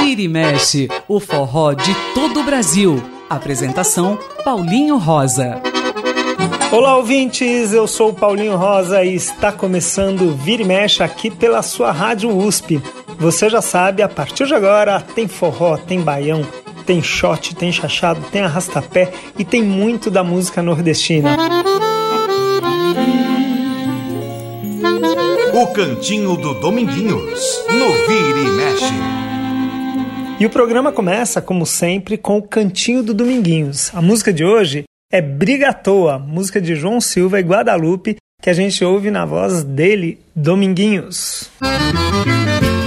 Vira e mexe, o forró de todo o Brasil. Apresentação Paulinho Rosa. Olá, ouvintes! Eu sou o Paulinho Rosa e está começando Vira e Mexe aqui pela sua Rádio USP. Você já sabe, a partir de agora tem forró, tem baião, tem shot, tem chachado, tem arrastapé e tem muito da música nordestina. Cantinho do Dominguinhos, no Vira e Mexe. E o programa começa, como sempre, com o Cantinho do Dominguinhos. A música de hoje é Briga à Toa, música de João Silva e Guadalupe, que a gente ouve na voz dele, Dominguinhos. Música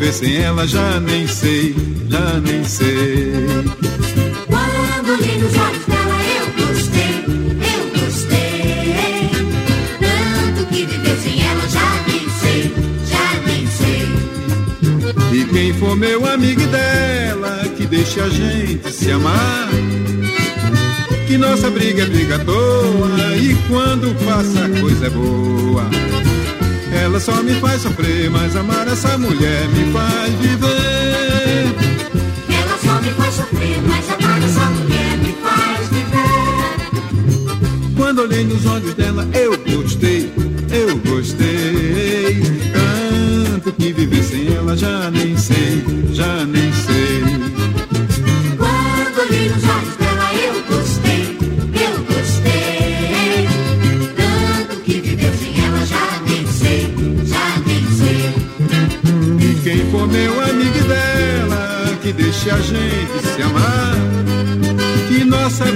viver sem ela já nem sei, já nem sei. Quando olhei nos olhos dela eu gostei, eu gostei tanto que viver sem ela já nem sei, já nem sei. E quem for meu amigo dela que deixe a gente se amar que nossa briga é briga à toa e quando passa coisa é boa. Ela só me faz sofrer, mas amar essa mulher me faz viver. Ela só me faz sofrer, mas amar essa mulher me faz viver. Quando olhei nos olhos dela,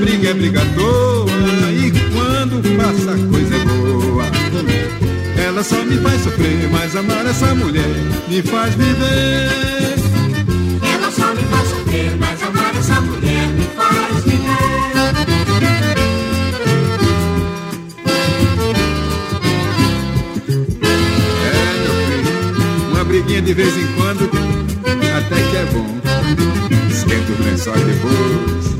briga é briga à toa, e quando passa coisa é boa. Ela só me faz sofrer, mas amar essa mulher me faz viver. Ela só me faz sofrer, mas amar essa mulher me faz viver. É, meu filho, uma briguinha de vez em quando até que é bom. Esquenta o lençol depois.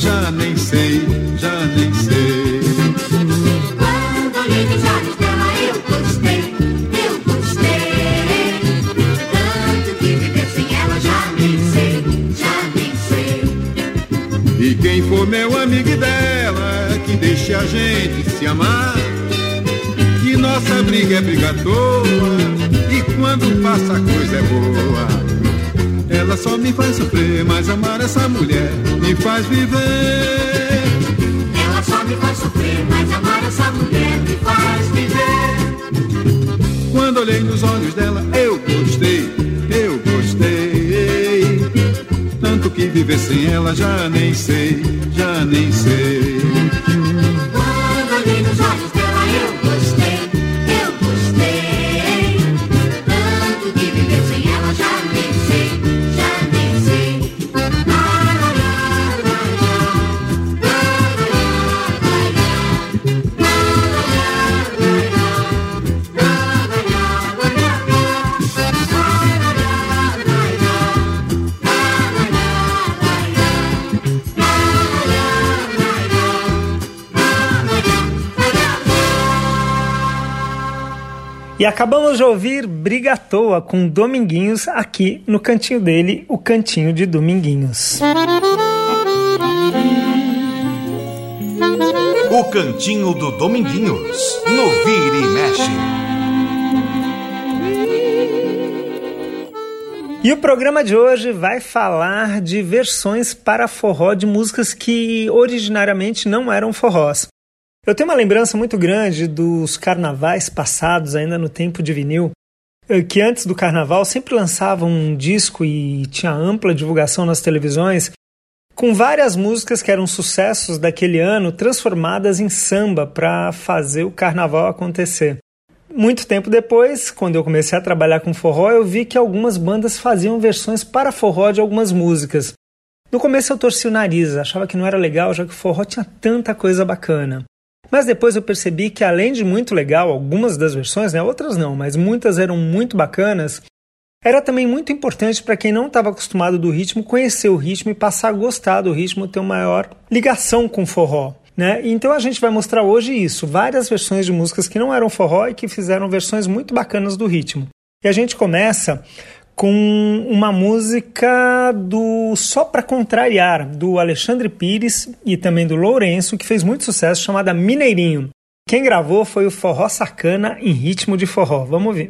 Já nem sei, só me faz sofrer, mas amar essa mulher me faz viver. Ela só me faz sofrer, mas amar essa mulher me faz viver. Quando olhei nos olhos dela, eu gostei, eu gostei. Tanto que viver sem ela já nem sei, já nem sei. Quando olhei nos olhos dela acabamos de ouvir Briga à Toa com Dominguinhos aqui no cantinho dele, o cantinho de Dominguinhos. O cantinho do Dominguinhos, no Vira e Mexe. E o programa de hoje vai falar de versões para forró de músicas que originariamente não eram forrós. Eu tenho uma lembrança muito grande dos carnavais passados, ainda no tempo de vinil. eh, que antes do carnaval sempre lançava um disco e tinha ampla divulgação nas televisões com várias músicas que eram sucessos daquele ano transformadas em samba para fazer o carnaval acontecer. Muito tempo depois, quando eu comecei a trabalhar com forró, eu vi que algumas bandas faziam versões para forró de algumas músicas. No começo eu torci o nariz, achava que não era legal, já que o forró tinha tanta coisa bacana. Mas depois eu percebi que além de muito legal, algumas das versões, né, outras não, mas muitas eram muito bacanas, era também muito importante para quem não estava acostumado do ritmo conhecer o ritmo e passar a gostar do ritmo, ter uma maior ligação com o forró. Né? Então a gente vai mostrar hoje isso, várias versões de músicas que não eram forró e que fizeram versões muito bacanas do ritmo. E a gente começa com uma música do Só Pra Contrariar, do Alexandre Pires e também do Lourenço, que fez muito sucesso, chamada Mineirinho. Quem gravou foi o Forró Sacana em ritmo de forró. Vamos ouvir.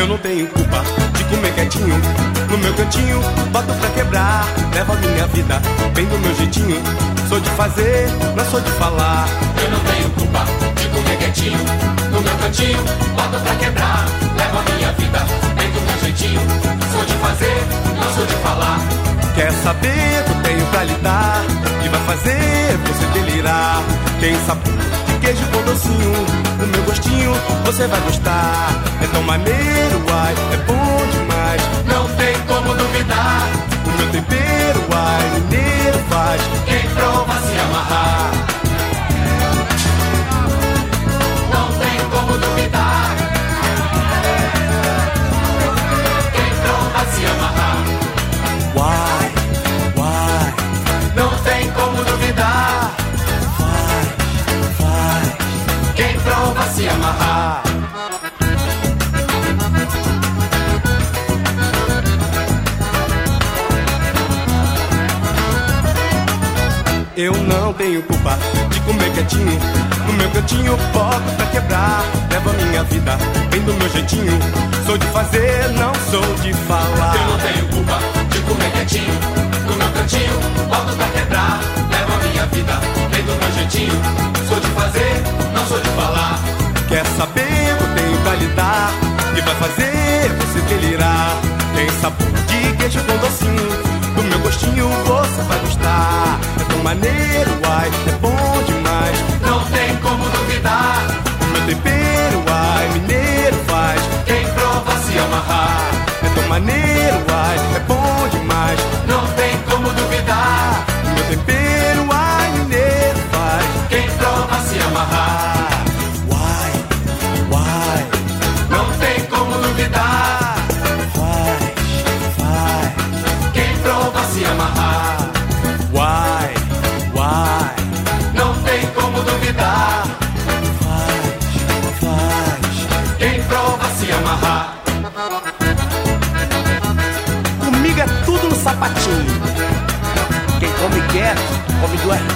Eu não tenho culpa de comer quietinho no meu cantinho, boto pra quebrar, levo a minha vida bem do meu jeitinho. Sou de fazer, não sou de falar. Eu não tenho culpa de comer quietinho no meu cantinho, boto pra quebrar, levo a minha vida bem do meu jeitinho. Sou de fazer, não sou de falar. Quer saber que eu tenho pra lhe dar e vai fazer você delirar? Tem sabor de queijo com docinho, o meu gostinho você vai gostar. É tão maneiro, ai, é bom demais. Duvidar. O meu tempero, ai, mineiro faz. Quem prova se amarrar. Não tem como duvidar. Quem prova se amarrar. Uai, uai, Não tem como duvidar. vai. Quem prova se amarrar. Eu não tenho culpa de comer quietinho. No meu cantinho, boto pra quebrar. Levo a minha vida bem do meu jeitinho. Sou de fazer, não sou de falar. Eu não tenho culpa de comer quietinho. No meu cantinho, boto pra quebrar. Levo a minha vida bem do meu jeitinho. Sou de fazer, não sou de falar. Quer saber o que eu tenho pra lhe dar? E vai fazer você delirar. Tem sabor de queijo com docinho. Meu gostinho você vai gostar. É tão maneiro, ai, é bom demais. Não tem como duvidar. Meu tempero, ai, mineiro faz. Quem prova se amarrar. É tão maneiro, ai, é bom demais. Não tem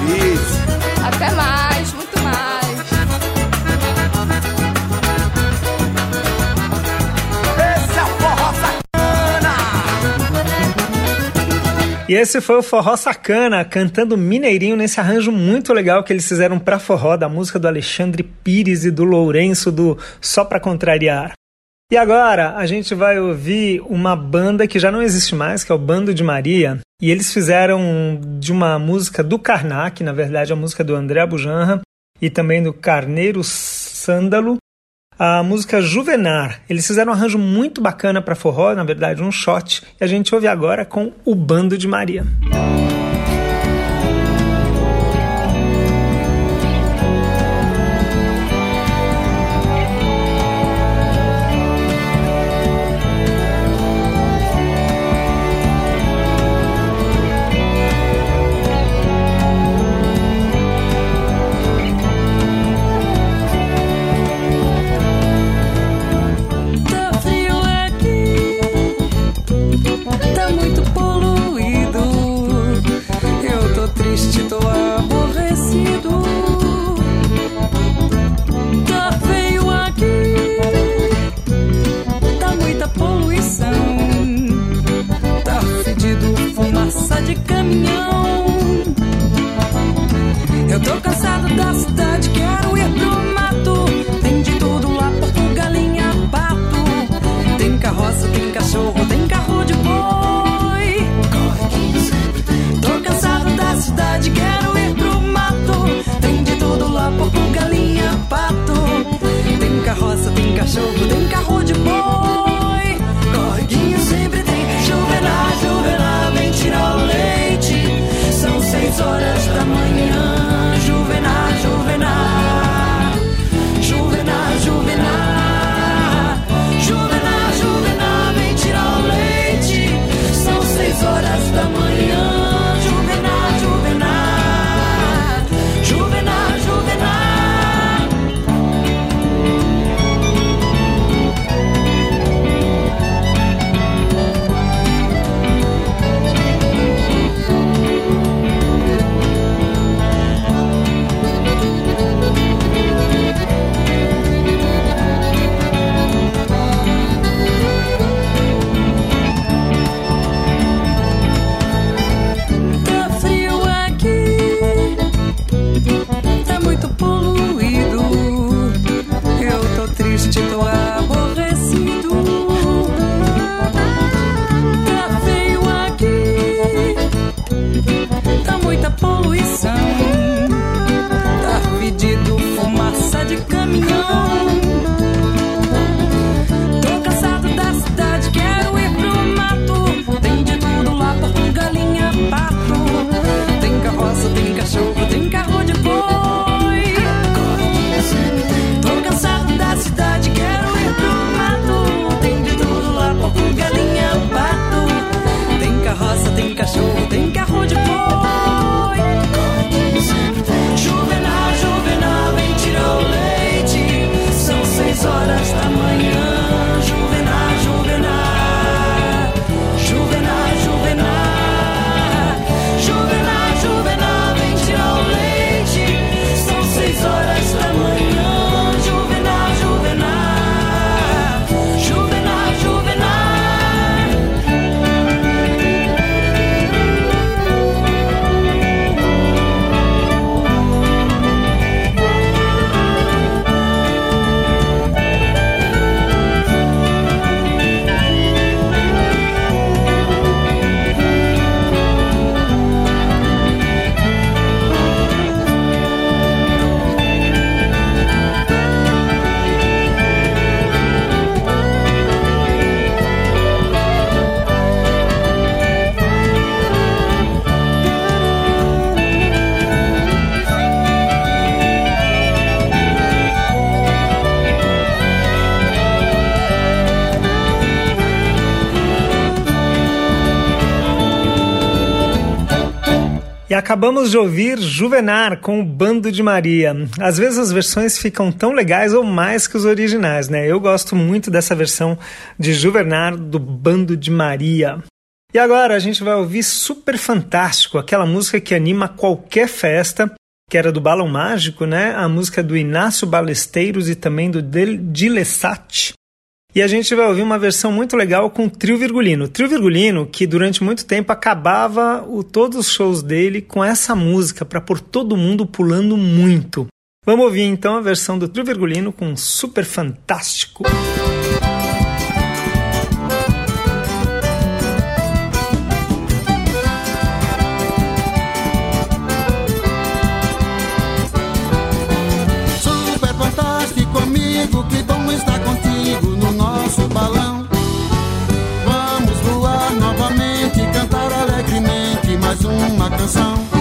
vezes. Até mais, muito mais. Esse é o forró sacana. E esse foi o Forró Sacana, cantando Mineirinho nesse arranjo muito legal que eles fizeram pra forró da música do Alexandre Pires e do Lourenço do Só Pra Contrariar. E agora a gente vai ouvir uma banda que já não existe mais, que é o Bando de Maria. E eles fizeram de uma música do Karnak, na verdade a música do André Bujanra, e também do Carneiro Sândalo, a música Juvenar. Eles fizeram um arranjo muito bacana para forró, na verdade um shot, e a gente ouve agora com o Bando de Maria. Tá acabamos de ouvir Juvenar com o Bando de Maria. Às vezes as versões ficam tão legais ou mais que os originais, né? Eu gosto muito dessa versão de Juvenar do Bando de Maria. E agora a gente vai ouvir Super Fantástico, aquela música que anima qualquer festa, que era do Balão Mágico, né? A música do Inácio Balesteiros e também do Dilesat. E a gente vai ouvir uma versão muito legal com o Trio Virgulino. O Trio Virgulino, que durante muito tempo acabava o, todos os shows dele com essa música, para pôr todo mundo pulando muito. Vamos ouvir então a versão do Trio Virgulino com Super Fantástico. Super balão. Vamos voar novamente, cantar alegremente mais uma canção.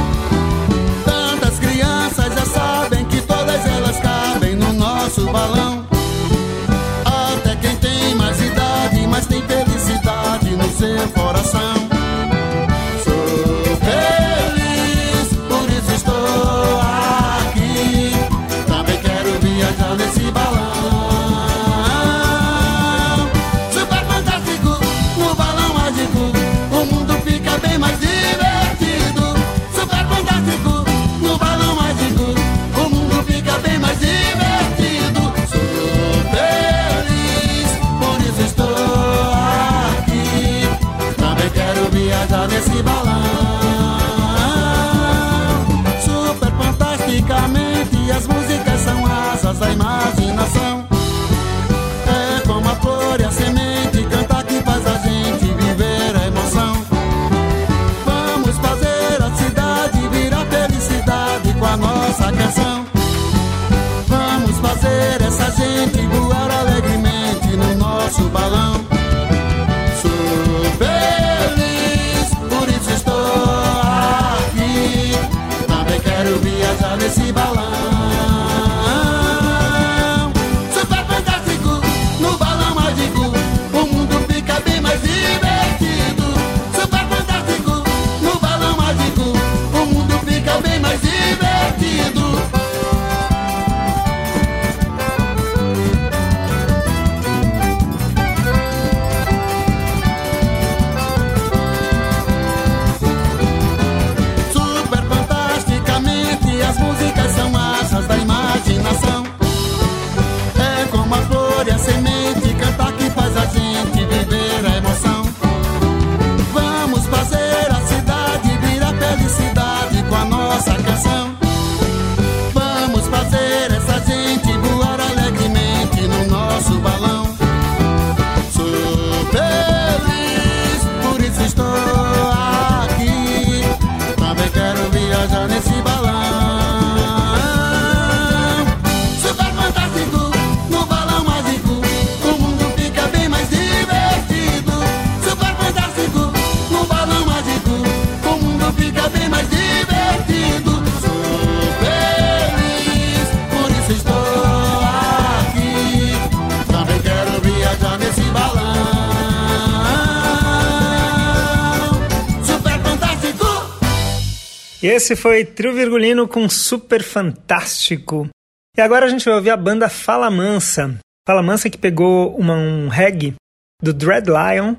E esse foi Trio Virgulino com Super Fantástico. E agora a gente vai ouvir a banda Fala Mansa. Fala Mansa que pegou uma, um reggae do Dread Lion,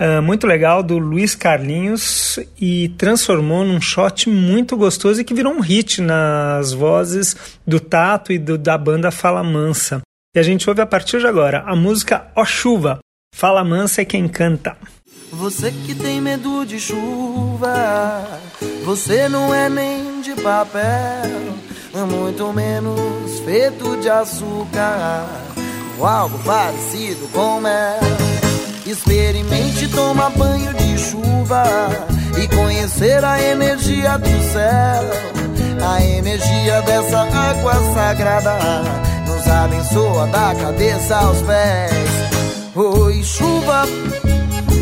uh, muito legal, do Luiz Carlinhos, e transformou num shot muito gostoso e que virou um hit nas vozes do Tato e do, da banda Fala Mansa. E a gente ouve a partir de agora a música Ó Chuva. Fala Mansa é quem canta. Você que tem medo de chuva, você não é nem de papel, muito menos feito de açúcar, ou algo parecido com mel. Experimente tomar banho de chuva e conhecer a energia do céu, a energia dessa água sagrada nos abençoa da cabeça aos pés. Oi, chuva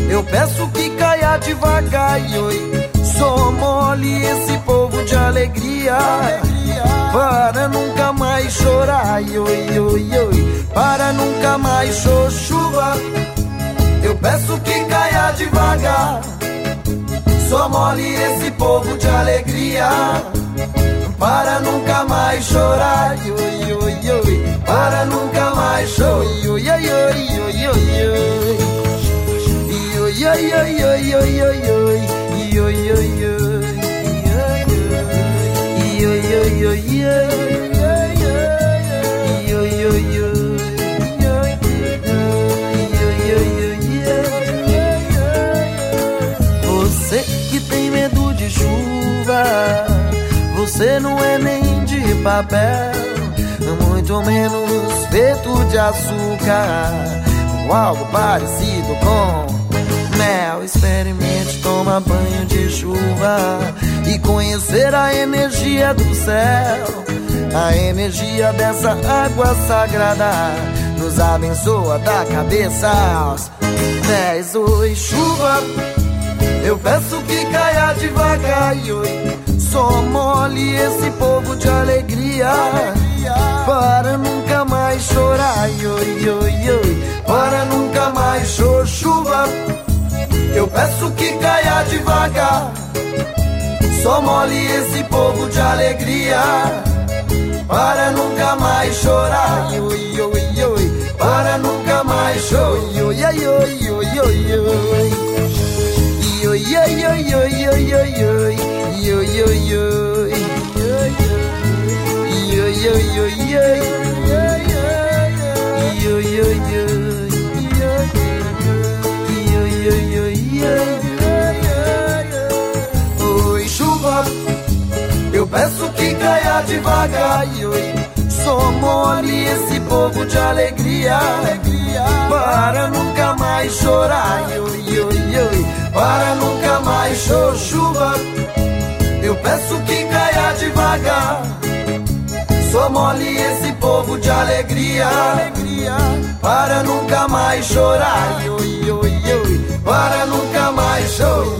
eu peço que caia devagar oi. Só mole esse povo de alegria. Para nunca mais chorar oi, oi, oi. Para nunca mais chuva Eu peço que caia devagar. Só mole esse povo de alegria. Para nunca mais chorar oi, oi, oi. Para nunca mais chorar oi, oi, oi, oi, oi, oi, oi yo yo yo yo yo yo yo yo yo yo yo yo yo Você que tem medo de chuva, você não é nem de papel, muito menos feito de açúcar, ou algo parecido com mel. Experimente tomar banho de chuva e conhecer a energia do céu. A energia dessa água sagrada nos abençoa da cabeça aos pés. Oi, chuva, eu peço que caia devagar. Oi, só mole esse povo de alegria. Para nunca mais chorar, oi, oi, oi, para nunca mais chorar chuva. Eu peço que caia devagar. Só mole esse povo de alegria. Para nunca mais chorar. Devagar. Oi, só mole esse povo de alegria, alegria, para nunca mais chorar. Para nunca mais chorar. Chuva, eu peço que caia devagar. Só mole esse povo de alegria, alegria, para nunca mais chorar. Para nunca mais chorar.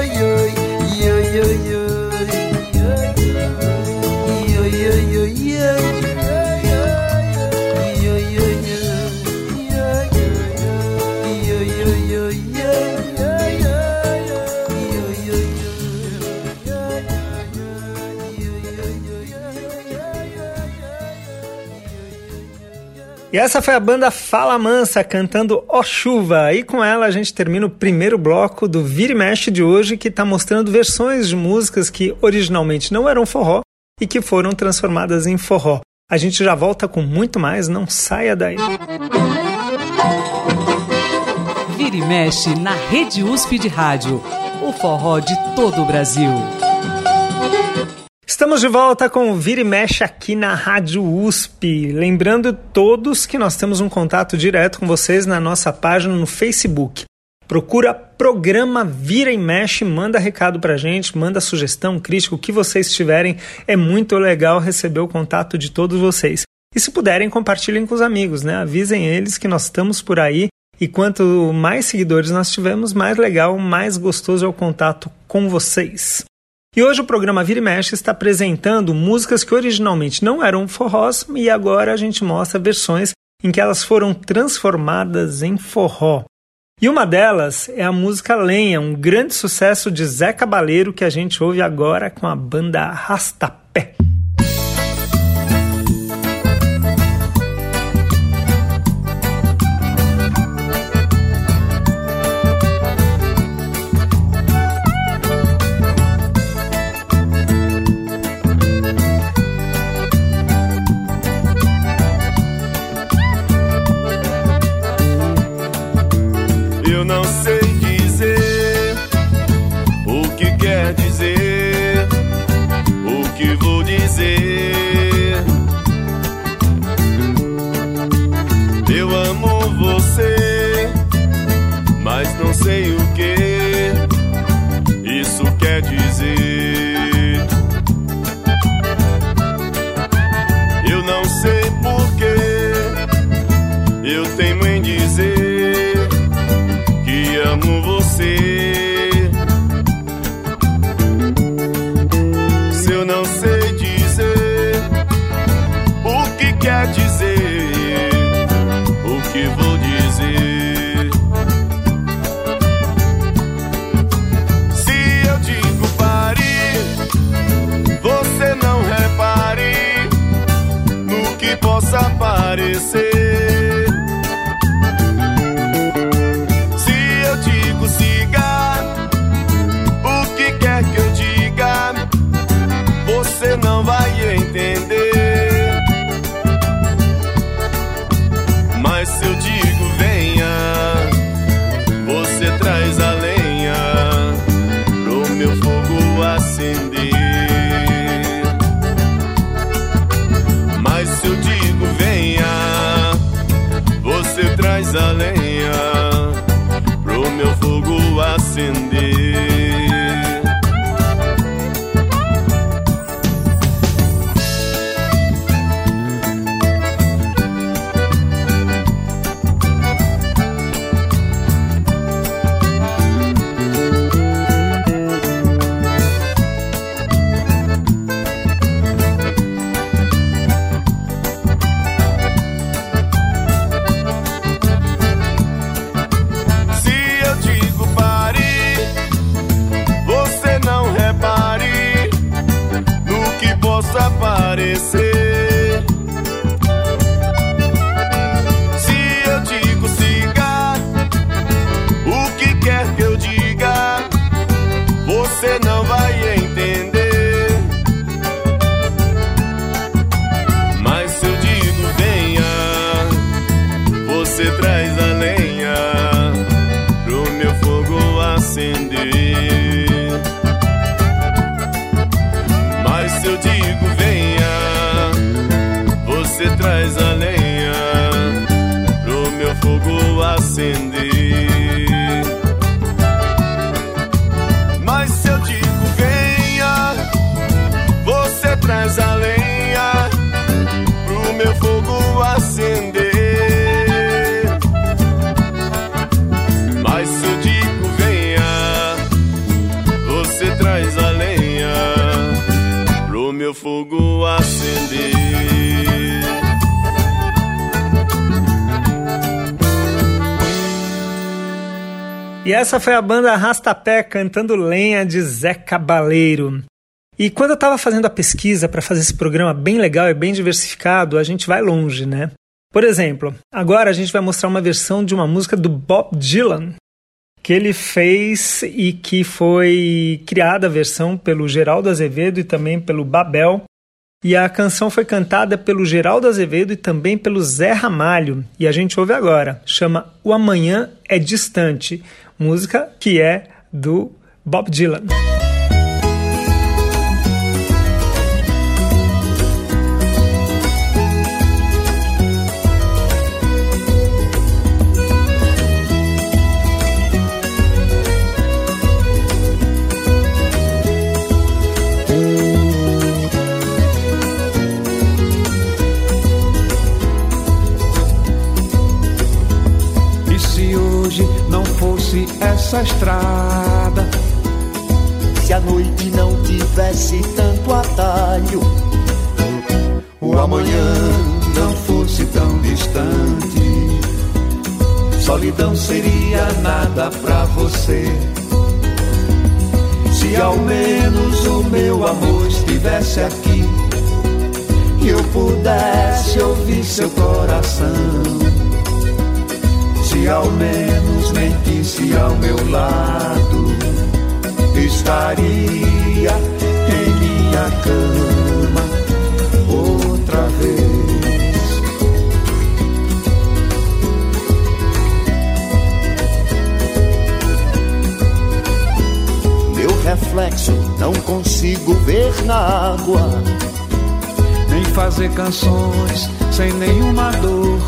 E essa foi a banda Fala Mansa cantando Ó Chuva. E com ela a gente termina o primeiro bloco do Vira e Mexe de hoje, que está mostrando versões de músicas que originalmente não eram forró e que foram transformadas em forró. A gente já volta com muito mais, não saia daí. Vira e Mexe na Rede USP de Rádio. O forró de todo o Brasil. Estamos de volta com o Vira e Mexe aqui na Rádio USP. Lembrando todos que nós temos um contato direto com vocês na nossa página no Facebook. Procura programa Vira e Mexe, manda recado pra gente, manda sugestão, crítica, o que vocês tiverem. É muito legal receber o contato de todos vocês. E se puderem, compartilhem com os amigos, né? Avisem eles que nós estamos por aí. E quanto mais seguidores nós tivermos, mais legal, mais gostoso é o contato com vocês. E hoje o programa Vira e Mexe está apresentando músicas que originalmente não eram forrós e agora a gente mostra versões em que elas foram transformadas em forró. E uma delas é a música Lenha, um grande sucesso de Zé Cabaleiro que a gente ouve agora com a banda Arrastapé. Possa. Se eu digo siga, o que quer que eu diga, você não vai entender. in the E essa foi a banda Arrastapé cantando Lenha de Zé Cabaleiro. E quando eu estava fazendo a pesquisa para fazer esse programa bem legal e bem diversificado, a gente vai longe, né? Por exemplo, agora a gente vai mostrar uma versão de uma música do Bob Dylan que ele fez e que foi criada a versão pelo Geraldo Azevedo e também pelo Babel. E a canção foi cantada pelo Geraldo Azevedo e também pelo Zé Ramalho. E a gente ouve agora. Chama O Amanhã é Distante. Música que é do Bob Dylan. Essa estrada? Se a noite não tivesse tanto atalho, o amanhã não fosse tão distante, solidão seria nada pra você. Se ao menos o meu amor estivesse aqui e eu pudesse ouvir seu coração, se ao menos mentisse ao meu lado, estaria em minha cama outra vez. Meu reflexo não consigo ver na água, nem fazer canções sem nenhuma dor,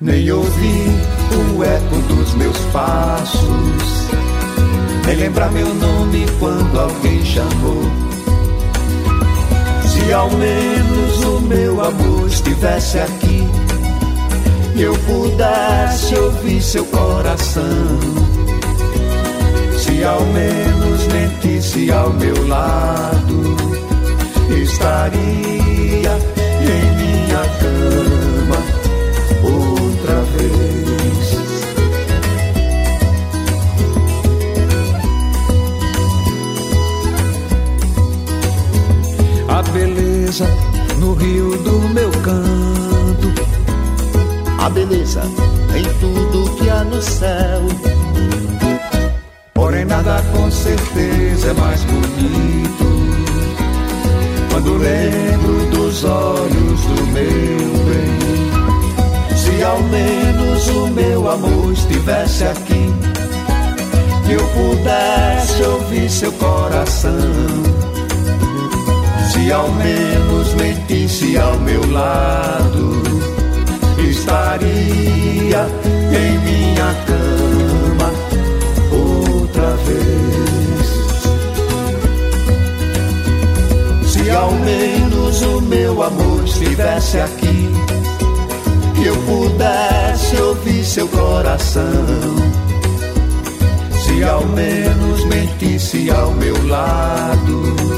nem ouvir o eco dos meus passos, nem lembrar meu nome quando alguém chamou. Se ao menos o meu amor estivesse aqui e eu pudesse ouvir seu coração. Se ao menos mentisse ao meu lado, estaria em minha cama beleza no rio do meu canto. A beleza em tudo que há no céu. Porém, nada com certeza é mais bonito. Quando lembro dos olhos do meu bem. Se ao menos o meu amor estivesse aqui, que eu pudesse ouvir seu coração. Se ao menos mentisse ao meu lado, estaria em minha cama outra vez. Se ao menos o meu amor estivesse aqui, e eu pudesse ouvir seu coração. Se ao menos mentisse ao meu lado,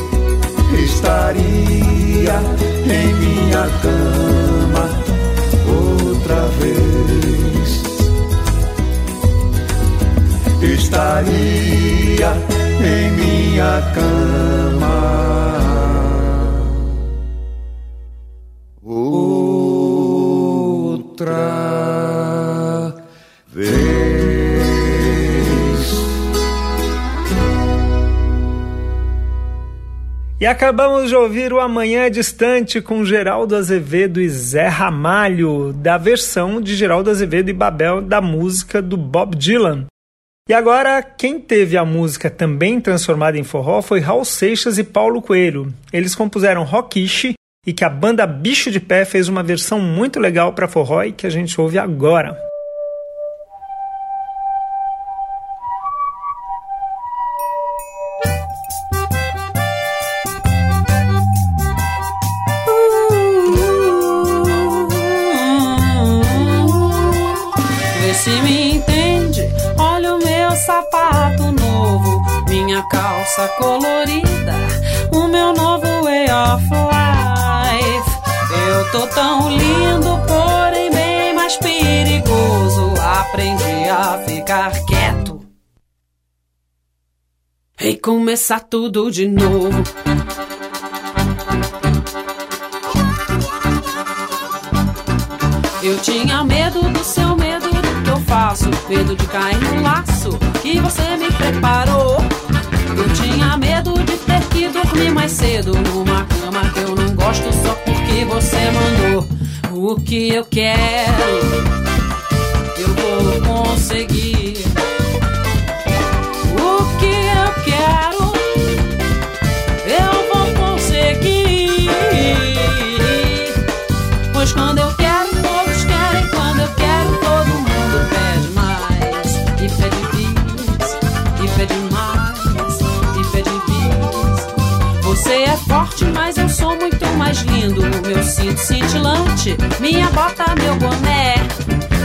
estaria em minha cama outra vez. Estaria em minha cama. E acabamos de ouvir o Amanhã Distante com Geraldo Azevedo e Zé Ramalho, da versão de Geraldo Azevedo e Babel da música do Bob Dylan. E agora, quem teve a música também transformada em forró foi Raul Seixas e Paulo Coelho. Eles compuseram Rockishi e que a banda Bicho de Pé fez uma versão muito legal para forró e que a gente ouve agora. Colorida, o meu novo way of life. Eu tô tão lindo, porém bem mais perigoso. Aprendi a ficar quieto e começar tudo de novo. Eu tinha medo do seu medo do que eu faço, medo de cair no laço que você me preparou. Eu tinha medo de ter que dormir mais cedo numa cama que eu não gosto só porque você mandou. O que eu quero, eu vou conseguir. Cintilante, minha bota, meu boné.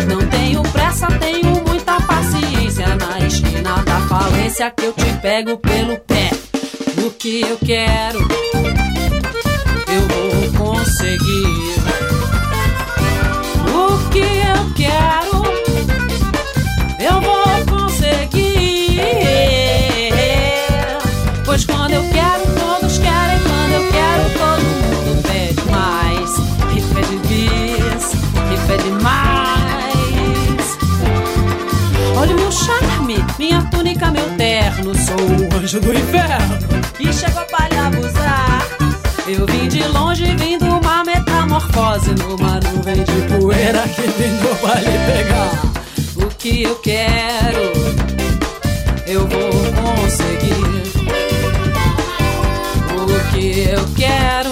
Não tenho pressa, tenho muita paciência. Na esquina da falência que eu te pego pelo pé. O que eu quero, eu vou conseguir. Meu terno. Sou o anjo do inferno que chegou pra lhe abusar. Eu vim de longe, vim de uma metamorfose numa nuvem de poeira que tentou pra lhe pegar. O que eu quero, eu vou conseguir. O que eu quero,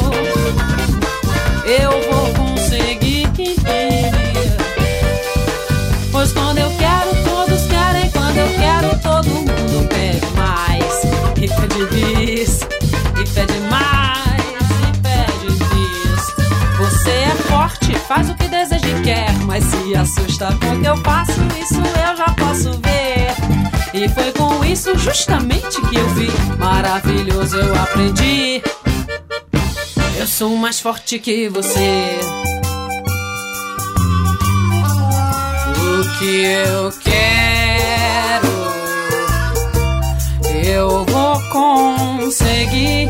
eu vou conseguir. Pois quando eu quero, todos querem. Quando eu quero, todo mundo pede mais. E pede bis, e pede mais, e pede bis. Você é forte, faz o que deseja e quer. Mas se assusta com o que eu faço, isso eu já posso ver. E foi com isso justamente que eu vi. Maravilhoso, eu aprendi. Eu sou mais forte que você. O que eu quero, eu vou conseguir.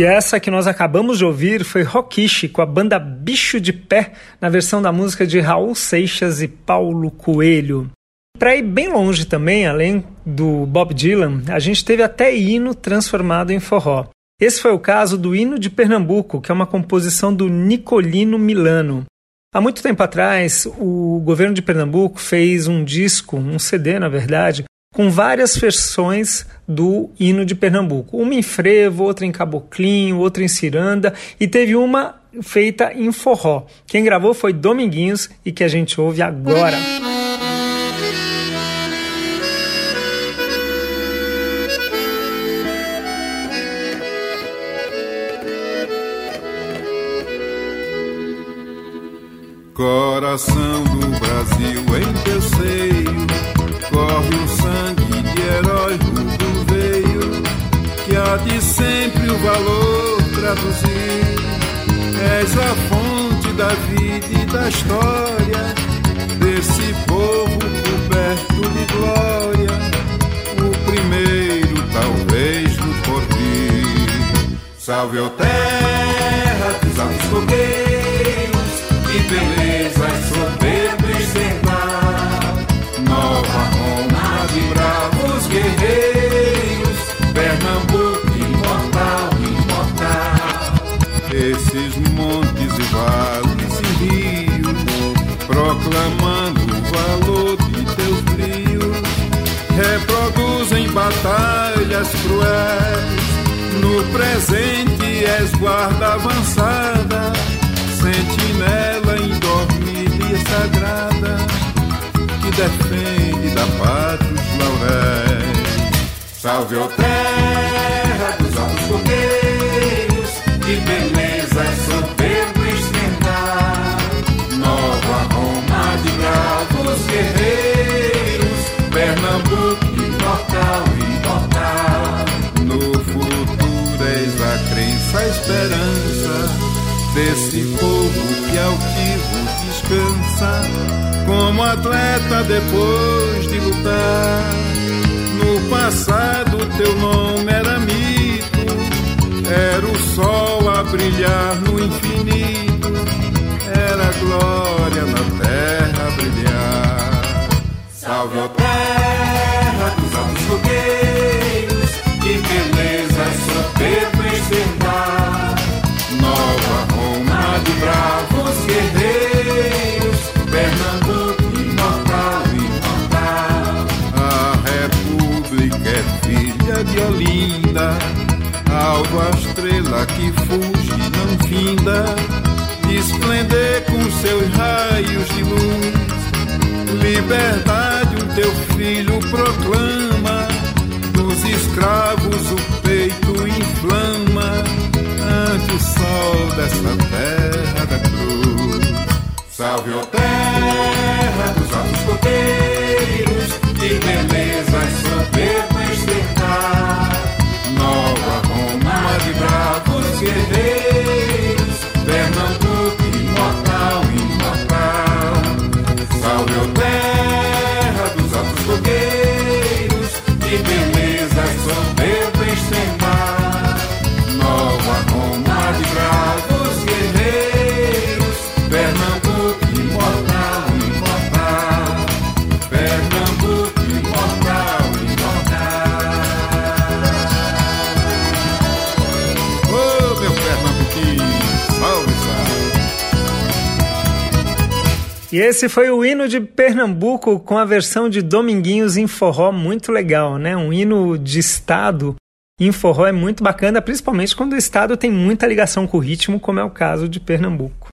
E essa que nós acabamos de ouvir foi Rockishi com a banda Bicho de Pé, na versão da música de Raul Seixas e Paulo Coelho. Para ir bem longe também, além do Bob Dylan, a gente teve até hino transformado em forró. Esse foi o caso do Hino de Pernambuco, que é uma composição do Nicolino Milano. Há muito tempo atrás, o governo de Pernambuco fez um disco, um CD na verdade, com várias versões do hino de Pernambuco. Uma em frevo, outra em caboclinho, outra em ciranda e teve uma feita em forró. Quem gravou foi Dominguinhos e que a gente ouve agora. Coração do Brasil em teu seio Corre o herói rubro veio Que há de sempre o valor traduzir. És a fonte da vida e da história Desse povo coberto de glória O primeiro talvez do porvir. Salve, ó terra dos altos fogueiros que beleza cruéis No presente és guarda avançada sentinela indormida e sagrada que defende da pátria os lauréis. Salve, ó como atleta depois de lutar. No passado teu nome era mito, era o sol a brilhar no infinito, era glória de Olinda, alva estrela que fuge não finda, de esplender com seus raios de luz. Liberdade o teu filho proclama, dos escravos o peito inflama, ante o sol dessa terra da cruz. Salve, ó terra esse foi o hino de Pernambuco com a versão de Dominguinhos em forró, muito legal, né? Um hino de estado em forró é muito bacana, principalmente quando o estado tem muita ligação com o ritmo, como é o caso de Pernambuco.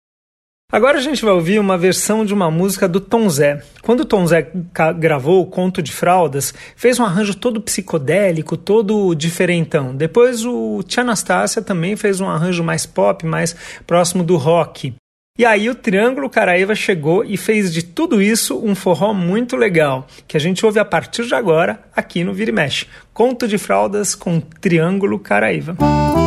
Agora a gente vai ouvir uma versão de uma música do Tom Zé. Quando o Tom Zé gravou o Conto de Fraldas, fez um arranjo todo psicodélico, todo diferentão. Depois o Tia Anastácia também fez um arranjo mais pop, mais próximo do rock. E aí o Triângulo Caraíva chegou e fez de tudo isso um forró muito legal, que a gente ouve a partir de agora aqui no Vira e Mexe. Conto de Fraldas com Triângulo Caraíva. Penso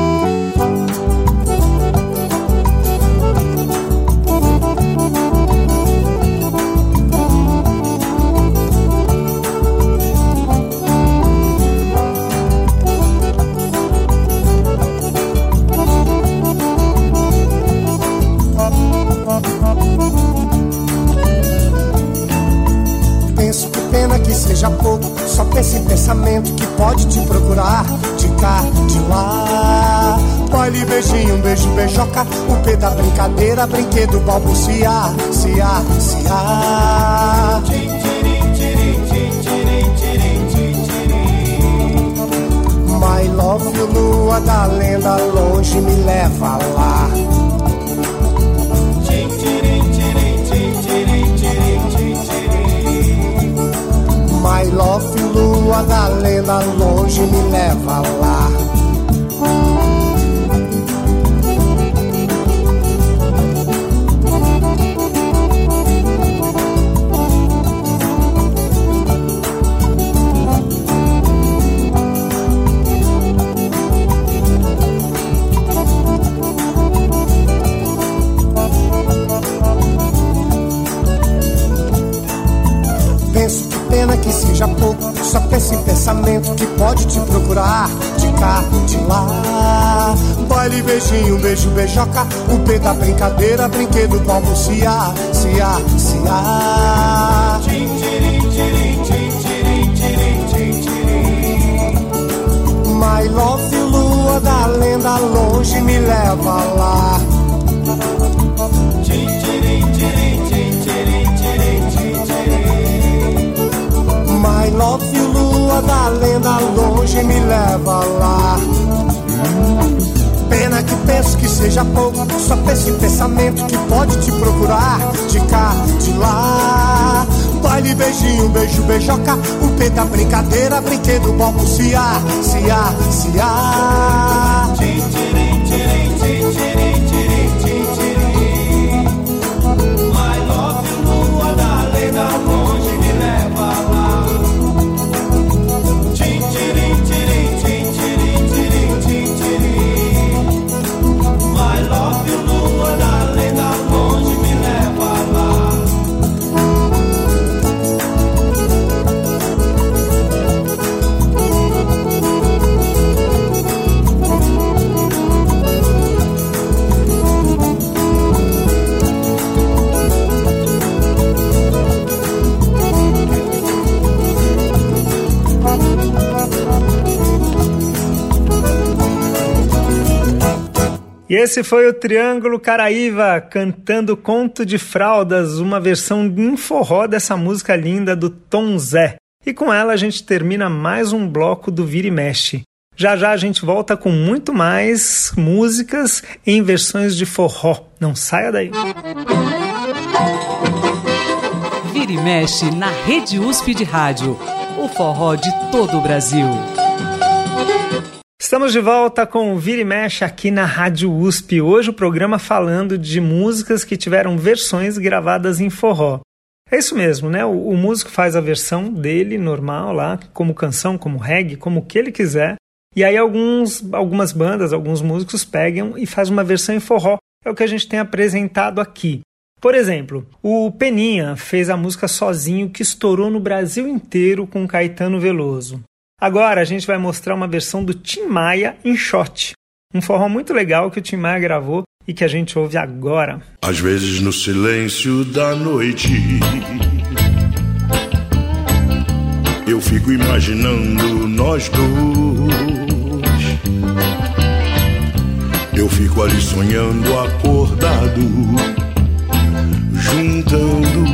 pensamento que pode te procurar de cá, de lá. Baile, beijinho, beijo, beijoca, o pé da brincadeira, brinquedo, balbuciar, ciar, ciar. My love, lua da lenda, longe me leva lá. My love, lua da lenda, longe me leva lá. Procurar de cá, de lá. Baile, beijinho, beijo, beijoca, o pé da brincadeira, brinquedo, balbuciar, ciar, ciar. My love, lua da lenda, longe me leva lá. My love, da lenda, longe me leva lá. Pena que penso que seja pouco, só em pensamento que pode te procurar de cá, de lá. Baile, beijinho, beijo, beijoca, o pé da brincadeira, brinquedo, balbuciar, ciar, ciar. My E esse foi o Triângulo Caraíva cantando Conto de Fraldas, uma versão em forró dessa música linda do Tom Zé. E com ela a gente termina mais um bloco do Vira e Mexe. Já já a gente volta com muito mais músicas em versões de forró. Não saia daí. Vira e mexe na Rede USP de Rádio. O forró de todo o Brasil. Estamos de volta com o Vira e Mexe aqui na Rádio USP. Hoje o programa falando de músicas que tiveram versões gravadas em forró. É isso mesmo, né? O, o, músico faz a versão dele normal lá, como canção, como reggae, como o que ele quiser. E aí alguns, algumas bandas, alguns músicos pegam e faz uma versão em forró. É o que a gente tem apresentado aqui. Por exemplo, o Peninha fez a música sozinho que estourou no Brasil inteiro com Caetano Veloso. Agora a gente vai mostrar uma versão do Tim Maia em shot. Um forró muito legal que o Tim Maia gravou e que a gente ouve agora. Às vezes no silêncio da noite eu fico imaginando nós dois. Eu fico ali sonhando acordado, juntando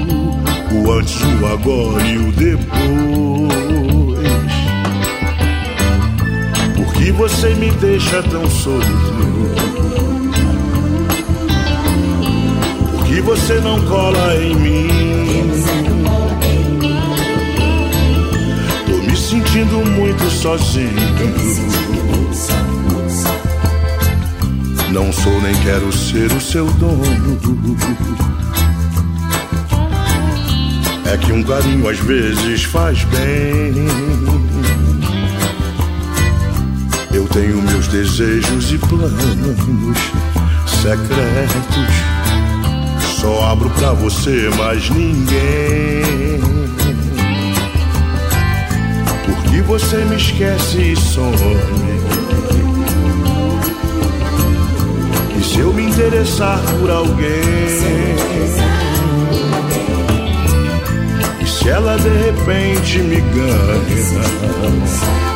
o antes, o agora e o depois. Que você me deixa tão solto? Por que você não cola em mim? Tô me sentindo muito sozinho. Não sou nem quero ser o seu dono. É que um carinho às vezes faz bem. Tenho meus desejos e planos secretos. Só abro pra você, mais ninguém. Porque você me esquece e some. E se eu me interessar por alguém? E se ela de repente me ganha?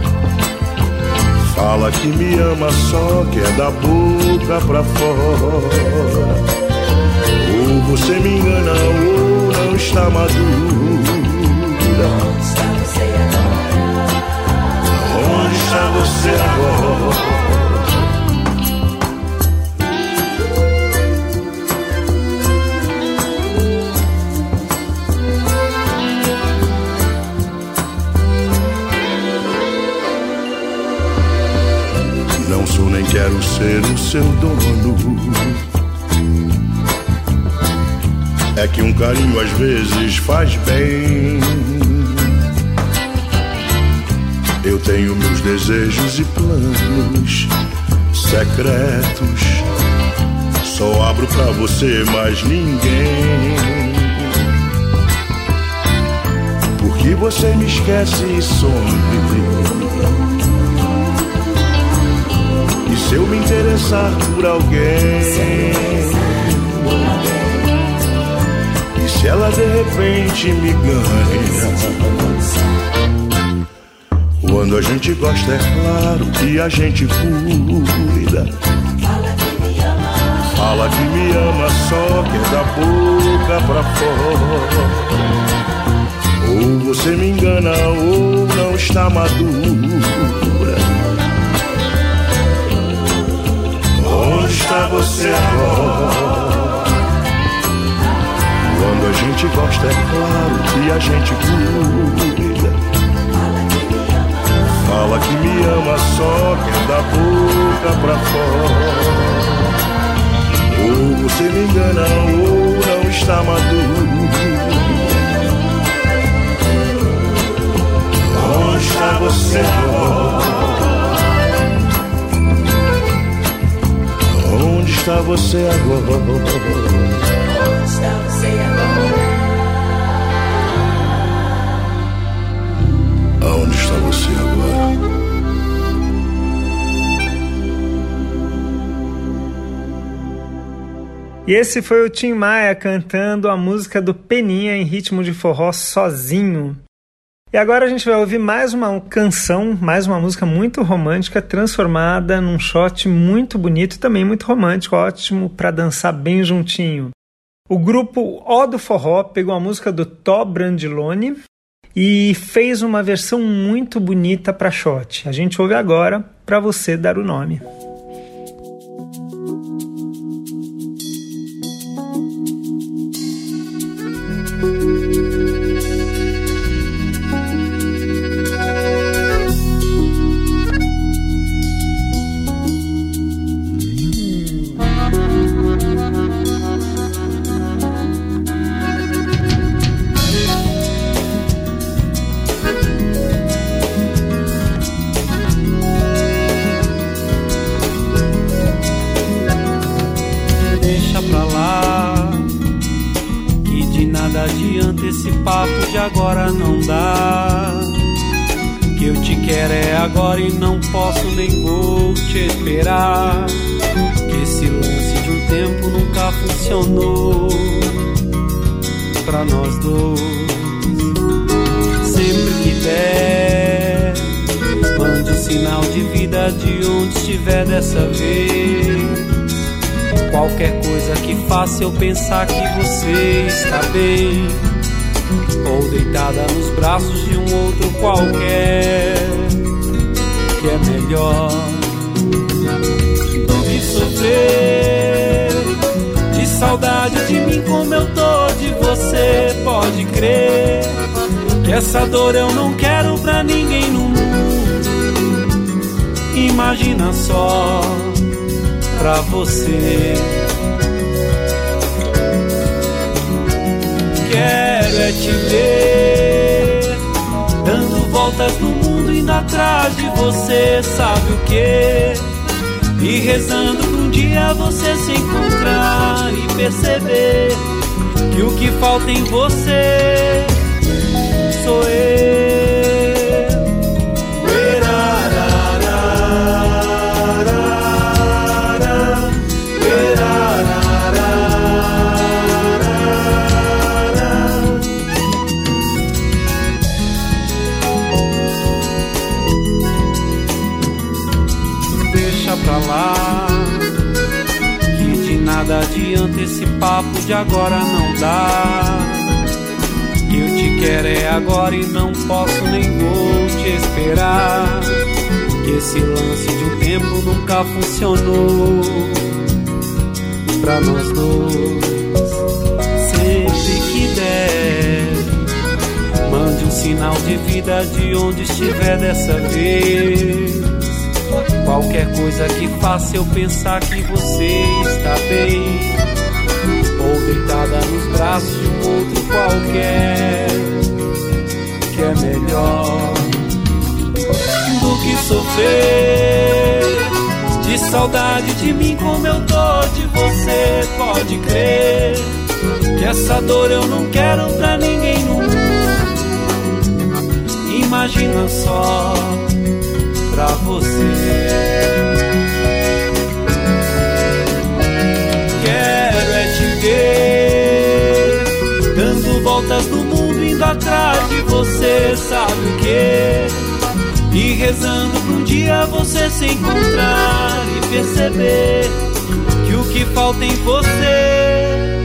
Fala que me ama só que é da boca pra fora. Ou você me engana ou não está madura. Onde está você agora? Quero ser o seu dono. É que um carinho às vezes faz bem. Eu tenho meus desejos e planos secretos. Só abro pra você, mais ninguém. Porque você me esquece e some se eu me interessar por alguém. E se ela de repente me ganha? Quando a gente gosta, é claro que a gente cuida. Fala que me ama só que é da boca pra fora. Ou você me engana ou não está madura. Está você agora? Quando a gente gosta, é claro que a gente cuida. Fala que me ama só que é da boca pra fora. Ou você me engana ou não está maduro. Onde está você agora? Você agora? Onde está você agora? Aonde está você agora? E esse foi o Tim Maia cantando a música do Peninha em ritmo de forró sozinho. E agora a gente vai ouvir mais uma canção, mais uma música muito romântica transformada num shot muito bonito e também muito romântico, ótimo para dançar bem juntinho. O grupo O do Forró pegou a música do Tó Brandilone e fez uma versão muito bonita para shot. A gente ouve agora para você dar o nome. Agora e não posso nem vou te esperar. Que esse lance de um tempo nunca funcionou Pra nós dois. Sempre que der Mande um sinal de vida de onde estiver dessa vez. Qualquer coisa que faça eu pensar que você está bem. Ou deitada nos braços de um outro qualquer Que é melhor do que sofrer. De saudade de mim como eu tô de você Pode crer. Que essa dor eu não quero pra ninguém no mundo. Imagina só pra você. Quero é te ver dando voltas no indo atrás de você, sabe o que? E rezando pra um dia você se encontrar e perceber que o que falta em você sou eu. Adianta esse papo de agora não dá. Que eu te quero é agora e não posso nem vou te esperar. Que esse lance de um tempo nunca funcionou Pra nós dois. Sempre que der Mande um sinal de vida de onde estiver dessa vez Qualquer coisa que faça eu pensar que você está bem. Ou deitada nos braços de um outro qualquer Que é melhor do que sofrer. De saudade de mim como eu tô de você Pode crer que essa dor eu não quero pra ninguém no mundo. Imagina só pra você. Quero é te ver dando voltas no mundo, indo atrás de você, sabe o que? E rezando pra um dia você se encontrar e perceber que o que falta em você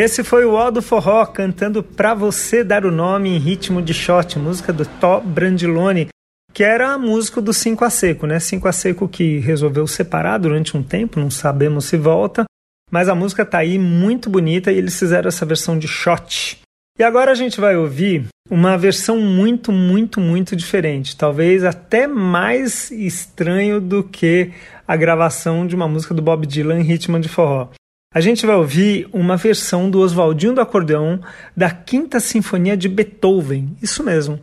Esse foi o Ó do Forró cantando Pra Você Dar o Nome em ritmo de shot, música do Tó Brandilone, que era a música do Cinco a Seco, né? Cinco a Seco que resolveu separar durante um tempo, não sabemos se volta, mas a música tá aí muito bonita e eles fizeram essa versão de shot. E agora a gente vai ouvir uma versão muito, muito, muito diferente, talvez até mais estranho do que a gravação de uma música do Bob Dylan em ritmo de forró. A gente vai ouvir uma versão do Oswaldinho do Acordeão da Quinta Sinfonia de Beethoven. Isso mesmo.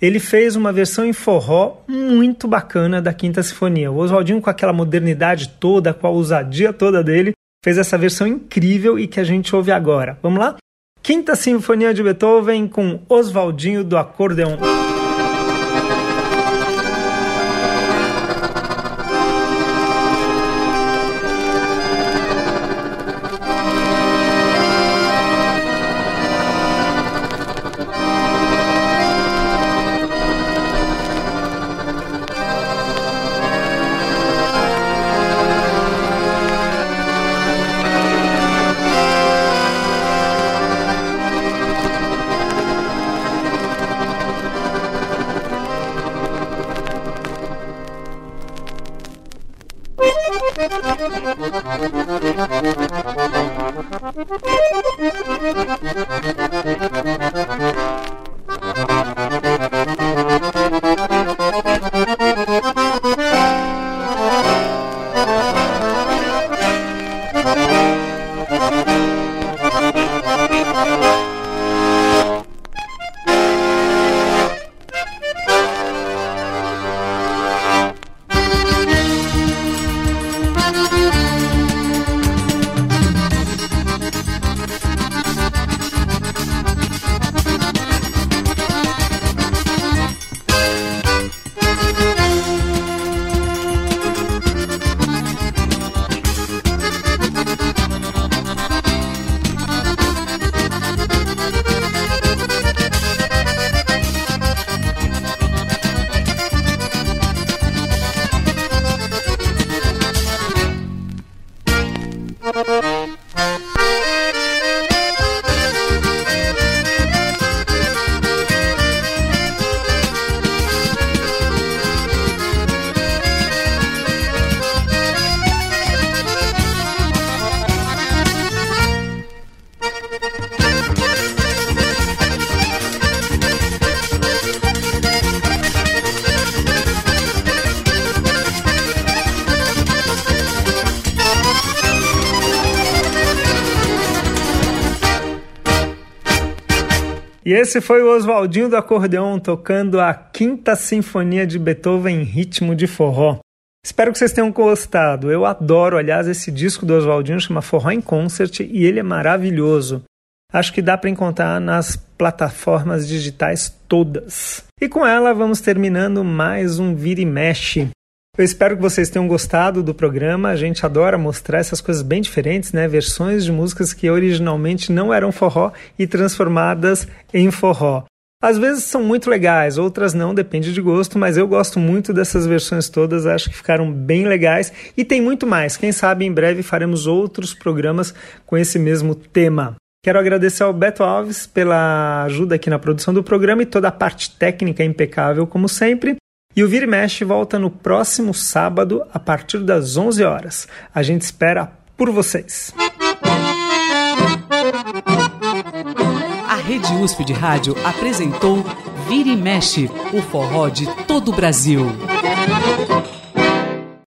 Ele fez uma versão em forró muito bacana da Quinta Sinfonia. O Oswaldinho, com aquela modernidade toda, com a ousadia toda dele, fez essa versão incrível e que a gente ouve agora. Vamos lá? Quinta Sinfonia de Beethoven com Oswaldinho do Acordeão. Esse foi o Oswaldinho do Acordeon tocando a Quinta Sinfonia de Beethoven em ritmo de forró. Espero que vocês tenham gostado. Eu adoro, aliás, esse disco do Oswaldinho chama Forró em Concert e ele é maravilhoso. Acho que dá para encontrar nas plataformas digitais todas. E com ela vamos terminando mais um Vira e Mexe. Eu espero que vocês tenham gostado do programa. A gente adora mostrar essas coisas bem diferentes, né? Versões de músicas que originalmente não eram forró e transformadas em forró. Às vezes são muito legais, outras não, depende de gosto, mas eu gosto muito dessas versões todas, acho que ficaram bem legais e tem muito mais. Quem sabe em breve faremos outros programas com esse mesmo tema. Quero agradecer ao Beto Alves pela ajuda aqui na produção do programa e toda a parte técnica impecável, como sempre. E o Vira e Mexe volta no próximo sábado, a partir das 11 horas. A gente espera por vocês. A Rede USP de Rádio apresentou Vira e Mexe, o forró de todo o Brasil.